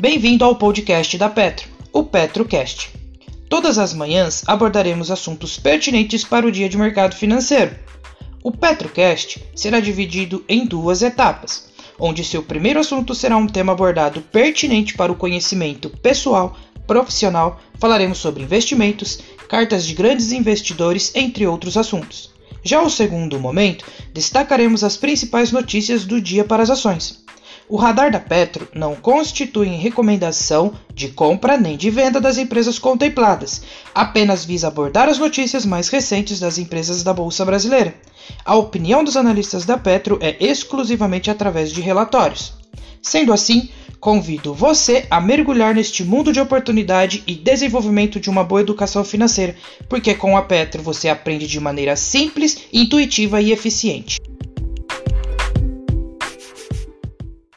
Bem-vindo ao podcast da Petro, o PetroCast. Todas as manhãs abordaremos assuntos pertinentes para o dia de mercado financeiro. O PetroCast será dividido em duas etapas, onde seu primeiro assunto será um tema abordado pertinente para o conhecimento pessoal, profissional, falaremos sobre investimentos, cartas de grandes investidores, entre outros assuntos. Já o segundo momento, destacaremos as principais notícias do dia para as ações. O radar da Petro não constitui recomendação de compra nem de venda das empresas contempladas, apenas visa abordar as notícias mais recentes das empresas da Bolsa Brasileira. A opinião dos analistas da Petro é exclusivamente através de relatórios. Sendo assim, convido você a mergulhar neste mundo de oportunidade e desenvolvimento de uma boa educação financeira, porque com a Petro você aprende de maneira simples, intuitiva e eficiente.